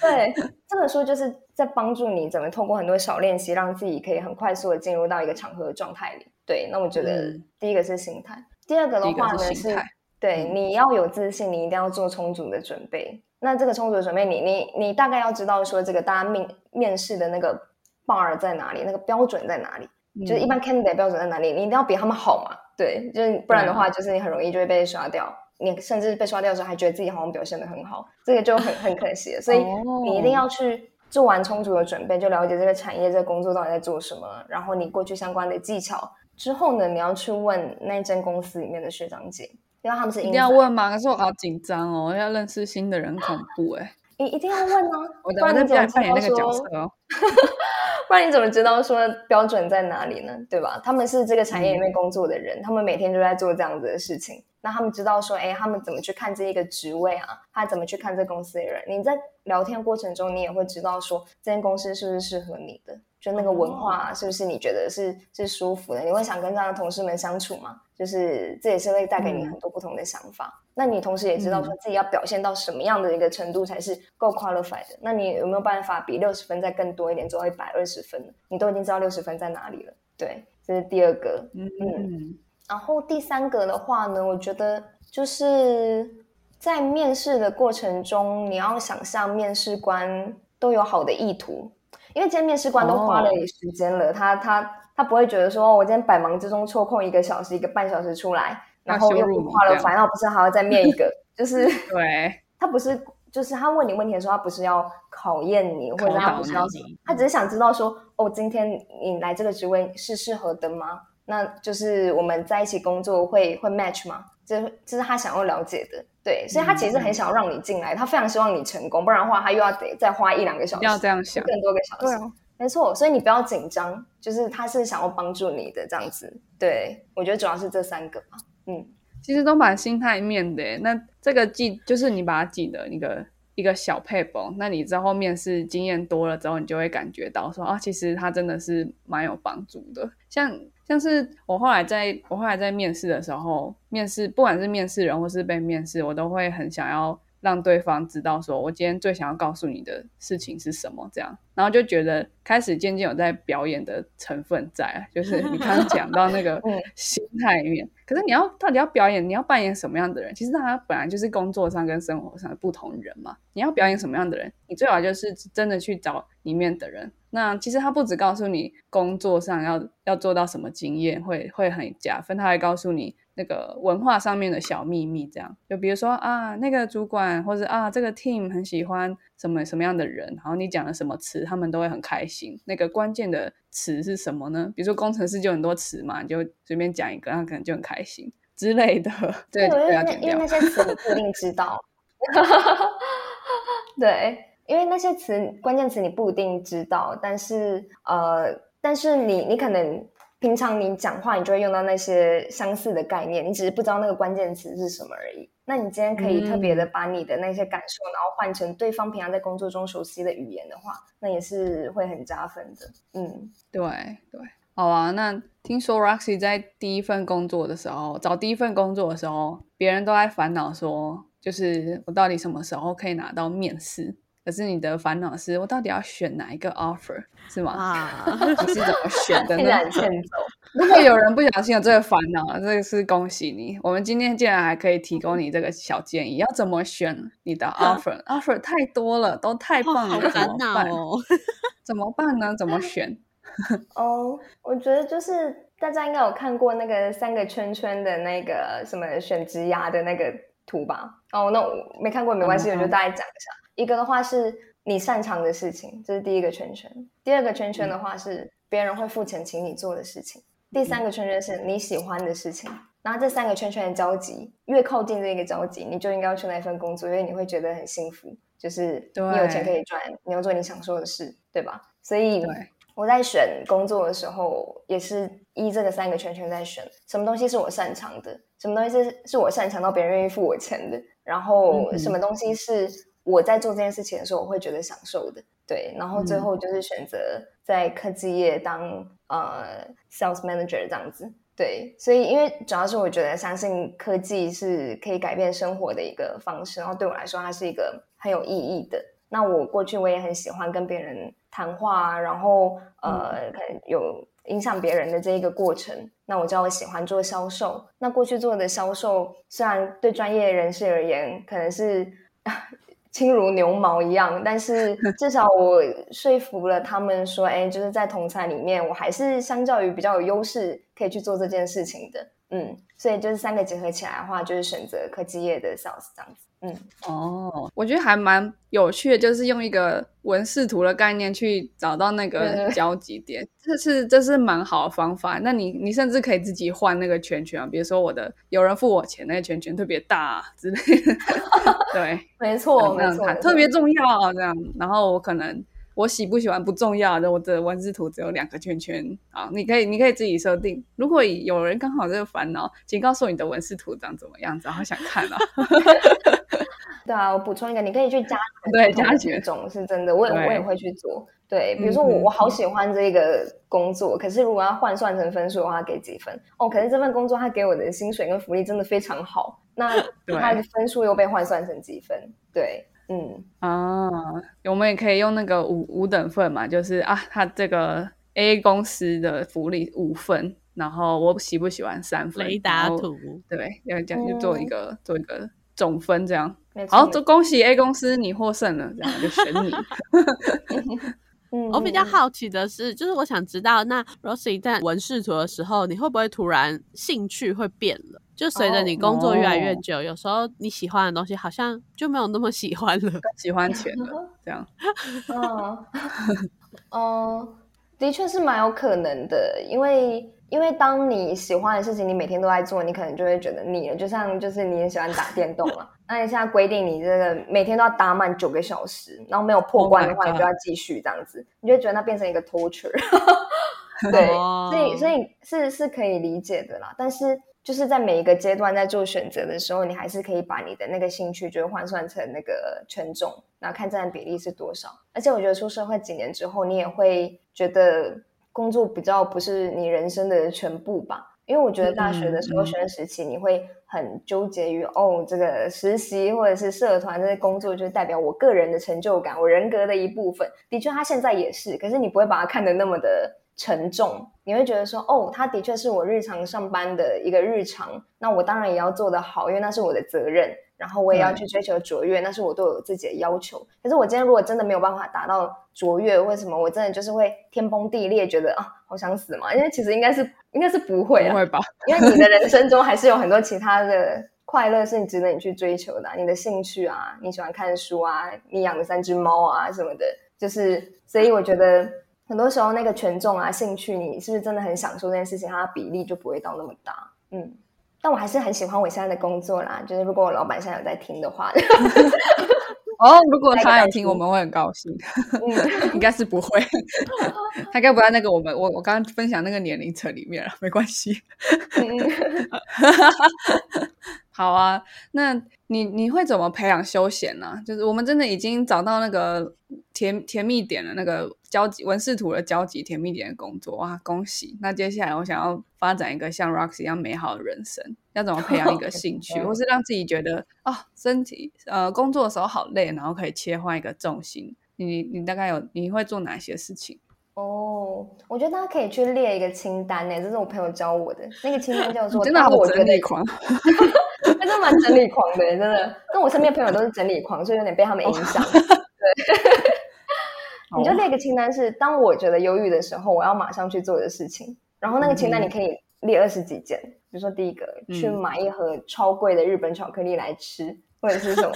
对，这本书就是在帮助你怎么通过很多小练习，让自己可以很快速的进入到一个场合的状态里。对，那我觉得第一个是心态，第二个的话呢是，对，你要有自信，你一定要做充足的准备。那这个充足的准备，你你你大概要知道说，这个大家面面试的那个。Bar 在哪里？那个标准在哪里？就是一般 candidate 标准在哪里？你一定要比他们好嘛？对，就是不然的话，就是你很容易就会被刷掉。你甚至被刷掉的时候，还觉得自己好像表现的很好，这个就很 [LAUGHS] 很可惜。所以你一定要去做完充足的准备，就了解这个产业、这个工作到底在做什么，然后你过去相关的技巧之后呢，你要去问那间公司里面的学长姐，因为他们是一定要问吗？可是我好紧张哦，要认识新的人，恐怖哎。你一定要问 [LAUGHS] 哦，不然你怎么扮演那个角色哦？[LAUGHS] 那你怎么知道说标准在哪里呢？对吧？他们是这个产业里面工作的人，他们每天都在做这样子的事情。那他们知道说，哎，他们怎么去看这一个职位啊？他怎么去看这公司的人？你在聊天过程中，你也会知道说，这间公司是不是适合你的？就那个文化是不是你觉得是是舒服的？你会想跟这样的同事们相处吗？就是这也是会带给你很多不同的想法。那你同时也知道说自己要表现到什么样的一个程度才是够 qualified 的？那你有没有办法比六十分再更多一点，做到一百二十分？你都已经知道六十分在哪里了。对，这是第二个。嗯嗯。然后第三个的话呢，我觉得就是在面试的过程中，你要想象面试官都有好的意图。因为今天面试官都花了你时间了，他他他不会觉得说，我今天百忙之中抽空一个小时、一个半小时出来，然后又花了烦恼，不是还要再面一个？就是 [LAUGHS] 对，[LAUGHS] 他不是，就是他问你问题的时候，他不是要考验你，或者他不是要，他只是想知道说，哦，今天你来这个职位是适合的吗？那就是我们在一起工作会会 match 吗？这这是他想要了解的。对，所以他其实很想要让你进来，他非常希望你成功，不然的话他又要得再花一两个小时，要这样想，更多个小时。对，没错，所以你不要紧张，就是他是想要帮助你的这样子。对，我觉得主要是这三个吧。嗯，其实都蛮心态面的。那这个记就是你把它记得一个一个小配本，那你之后面试经验多了之后，你就会感觉到说啊，其实它真的是蛮有帮助的，像。像是我后来在我后来在面试的时候，面试不管是面试人或是被面试，我都会很想要让对方知道，说我今天最想要告诉你的事情是什么，这样，然后就觉得开始渐渐有在表演的成分在，就是你刚刚讲到那个 [LAUGHS] 心态面。可是你要到底要表演，你要扮演什么样的人？其实他本来就是工作上跟生活上的不同人嘛。你要表演什么样的人？你最好就是真的去找里面的人。那其实他不止告诉你工作上要要做到什么经验会会很加分，他还告诉你那个文化上面的小秘密，这样就比如说啊，那个主管或者啊，这个 team 很喜欢什么什么样的人，然后你讲了什么词，他们都会很开心。那个关键的词是什么呢？比如说工程师就很多词嘛，你就随便讲一个，他可能就很开心之类的。[LAUGHS] 对，因为因为那些词你不一定知道。[LAUGHS] 对，因为那些词关键词你不一定知道，但是呃，但是你你可能。平常你讲话，你就会用到那些相似的概念，你只是不知道那个关键词是什么而已。那你今天可以特别的把你的那些感受，然后换成对方平常在工作中熟悉的语言的话，那也是会很加分的。嗯，对对，好啊。那听说 Roxy 在第一份工作的时候，找第一份工作的时候，别人都在烦恼说，就是我到底什么时候可以拿到面试？可是你的烦恼是我到底要选哪一个 offer 是吗？啊，[LAUGHS] 你是怎么选的？呢？[LAUGHS] 欠走。[LAUGHS] 如果有人不小心有这个烦恼，这个是恭喜你。我们今天竟然还可以提供你这个小建议，要怎么选你的 offer？offer 太多了，都太棒了，怎么办？怎么办呢？怎么选？哦，我觉得就是大家应该有看过那个三个圈圈的那个什么选职涯的那个图吧？哦，那我没看过没关系，我就大概讲一下。一个的话是你擅长的事情，这是第一个圈圈。第二个圈圈的话是别人会付钱请你做的事情。第三个圈圈是你喜欢的事情。然后这三个圈圈的交集，越靠近这个交集，你就应该要去那份工作，因为你会觉得很幸福，就是你有钱可以赚，你要做你想做的事，对吧？所以我在选工作的时候，也是依这个三个圈圈在选，什么东西是我擅长的，什么东西是是我擅长到别人愿意付我钱的，然后什么东西是。我在做这件事情的时候，我会觉得享受的，对。然后最后就是选择在科技业当呃 sales manager 这样子，对。所以因为主要是我觉得相信科技是可以改变生活的一个方式，然后对我来说它是一个很有意义的。那我过去我也很喜欢跟别人谈话，然后呃可能有影响别人的这一个过程。那我知道我喜欢做销售，那过去做的销售虽然对专业人士而言可能是。轻如牛毛一样，[LAUGHS] 但是至少我说服了他们说，哎，就是在同餐里面，我还是相较于比较有优势，可以去做这件事情的。嗯，所以就是三个结合起来的话，就是选择科技业的 sales 这样子。嗯，哦，我觉得还蛮有趣的，就是用一个文视图的概念去找到那个交集点，这是这是蛮好的方法。那你你甚至可以自己换那个圈圈啊，比如说我的有人付我钱，那个圈圈特别大之类的。[LAUGHS] 对，没错，没错，特别重要这样。然后我可能。我喜不喜欢不重要的，我的文字图只有两个圈圈啊！你可以，你可以自己设定。如果有人刚好这个烦恼，请告诉我你的文字图长怎么样子，然后想看啊。[LAUGHS] 对啊，我补充一个，你可以去加 [LAUGHS] 对加几种是真的，我也我也会去做。对，比如说我我好喜欢这个工作，可是如果要换算成分数的话，给几分？哦，可是这份工作他给我的薪水跟福利真的非常好，那 [LAUGHS] 他的分数又被换算成几分？对。嗯啊，我们也可以用那个五五等份嘛，就是啊，他这个 A 公司的福利五分，然后我喜不喜欢三分？雷达图对，要这样去做一个做一个总分，这样好，就恭喜 A 公司你获胜了，这样就选你。[LAUGHS] 我比较好奇的是，就是我想知道，那 Rosie 在文视图的时候，你会不会突然兴趣会变了？就随着你工作越来越久，有时候你喜欢的东西好像就没有那么喜欢了，喜欢钱了，[LAUGHS] 这样。[LAUGHS] 嗯，[LAUGHS] 哦，的确是蛮有可能的，因为因为当你喜欢的事情，你每天都在做，你可能就会觉得腻了。就像就是你也喜欢打电动嘛，那你现在规定你这个每天都要打满九个小时，然后没有破关的话，你就要继续这样子，你就觉得那变成一个 torture。[LAUGHS] 对，所以所以是是可以理解的啦，但是。就是在每一个阶段在做选择的时候，你还是可以把你的那个兴趣就换算成那个权重，然后看占比例是多少。而且我觉得出社会几年之后，你也会觉得工作比较不是你人生的全部吧？因为我觉得大学的时候学生时期，你会很纠结于哦，这个实习或者是社团这些工作，就代表我个人的成就感，我人格的一部分。的确，他现在也是，可是你不会把它看得那么的。沉重，你会觉得说，哦，他的确是我日常上班的一个日常，那我当然也要做得好，因为那是我的责任。然后我也要去追求卓越，那是我对我自己的要求。可是我今天如果真的没有办法达到卓越，为什么我真的就是会天崩地裂，觉得啊好想死嘛？因为其实应该是应该是不会，不会吧？因为你的人生中还是有很多其他的快乐是你值得你去追求的，你的兴趣啊，你喜欢看书啊，你养的三只猫啊什么的，就是所以我觉得很多时候那个权重啊、兴趣，你是不是真的很享受这件事情，它的比例就不会到那么大，嗯。但我还是很喜欢我现在的工作啦，就是如果我老板现在有在听的话，[LAUGHS] 哦，如果他有听，我们会很高兴。[LAUGHS] 应该是不会，[LAUGHS] 他该不在那个我们我我刚刚分享那个年龄层里面了，没关系。[LAUGHS] 好啊，那你你会怎么培养休闲呢？就是我们真的已经找到那个甜甜蜜点的，那个交集文仕图的交集甜蜜点的工作哇，恭喜！那接下来我想要发展一个像 Rox 一样美好的人生，要怎么培养一个兴趣，[LAUGHS] 或是让自己觉得啊，身体呃工作的时候好累，然后可以切换一个重心？你你大概有你会做哪些事情？哦，我觉得大家可以去列一个清单呢，这是我朋友教我的，那个清单叫做真的好整理狂。[LAUGHS] 真的蛮整理 [LAUGHS] 狂的，真的。跟我身边朋友都是整理狂，所以有点被他们影响。对，[LAUGHS] 你就列个清单，是当我觉得忧郁的时候，我要马上去做的事情。然后那个清单你可以列二十几件，比如说第一个，去买一盒超贵的日本巧克力来吃，或者是什么，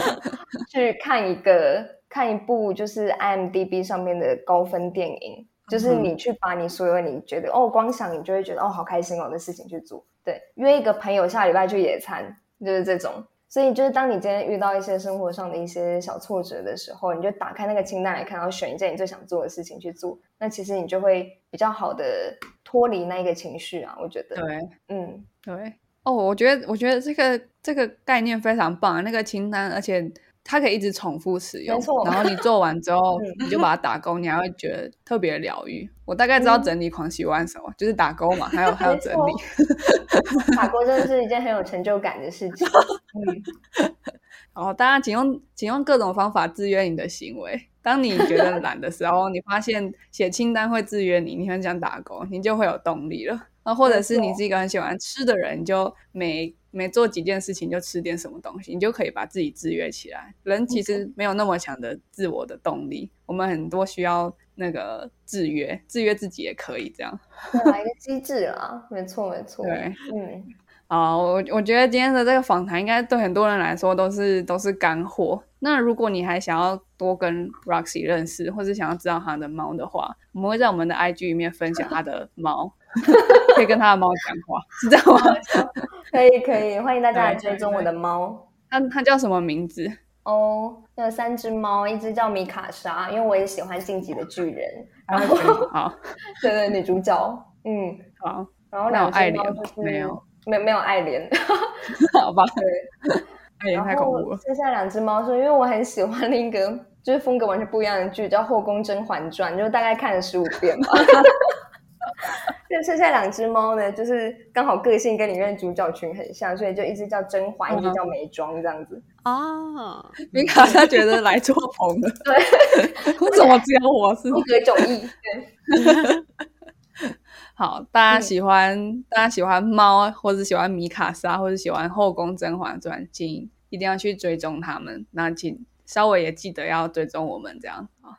去看一个看一部就是 IMDB 上面的高分电影，就是你去把你所有你觉得哦，光想你就会觉得哦，好开心哦的事情去做。对，约一个朋友下礼拜去野餐。就是这种，所以就是当你今天遇到一些生活上的一些小挫折的时候，你就打开那个清单来看，然后选一件你最想做的事情去做，那其实你就会比较好的脱离那一个情绪啊。我觉得，对，嗯，对，哦，我觉得，我觉得这个这个概念非常棒，那个清单，而且。它可以一直重复使用，然后你做完之后，[LAUGHS] 你就把它打勾，你还会觉得特别疗愈。我大概知道整理狂喜欢什么，就是打勾嘛，还有还有整理。打勾真的是一件很有成就感的事情。[LAUGHS] [LAUGHS] 然后大家请用请用各种方法制约你的行为。当你觉得懒的时候，你发现写清单会制约你，你很想打勾，你就会有动力了。啊，或者是你是一个很喜欢吃的人，你就每每做几件事情就吃点什么东西，你就可以把自己制约起来。人其实没有那么强的自我的动力，我们很多需要那个制约，制约自己也可以这样。来一个机制啦，没错没错。对，嗯，[LAUGHS] 啊，我我觉得今天的这个访谈应该对很多人来说都是都是干货。那如果你还想要多跟 Roxy 认识，或是想要知道他的猫的话，我们会在我们的 IG 里面分享他的猫。[LAUGHS] 可以跟他的猫讲话，是这样吗？[LAUGHS] 可以可以，欢迎大家来追踪我的猫。它它叫什么名字？哦，有三只猫，一只叫米卡莎，因为我也喜欢晋级的巨人。然后 [LAUGHS] 好，对对，女主角，嗯好。然后两只猫就是没有没没有爱莲，[LAUGHS] 好吧？对，爱莲太恐怖了。剩下两只猫说，因为我很喜欢另一个就是风格完全不一样的剧，叫《后宫甄嬛传》，就大概看了十五遍吧。[LAUGHS] 就剩下两只猫呢，就是刚好个性跟里面主角群很像，所以就一只叫甄嬛，一只叫眉庄这样子。啊，米卡他觉得来做朋了，[LAUGHS] 对，[LAUGHS] 为什么只有我是一格迥异？对，好，大家喜欢大家喜欢猫，或者喜欢米卡莎，或者喜欢后宫甄嬛传，请一定要去追踪他们。那请稍微也记得要追踪我们这样啊。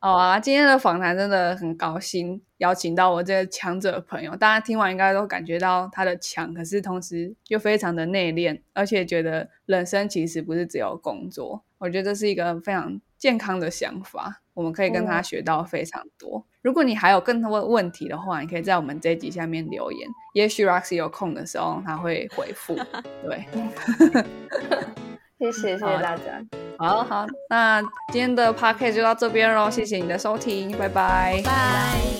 好啊，今天的访谈真的很高兴，邀请到我这个强者朋友。大家听完应该都感觉到他的强，可是同时又非常的内敛，而且觉得人生其实不是只有工作。我觉得这是一个非常健康的想法，我们可以跟他学到非常多。如果你还有更多问题的话，你可以在我们这集下面留言，也许 Roxy 有空的时候他会回复。[LAUGHS] 对。[LAUGHS] 谢谢，谢谢大家。好好，那今天的 p o c a s t 就到这边喽，谢谢你的收听，拜拜，拜。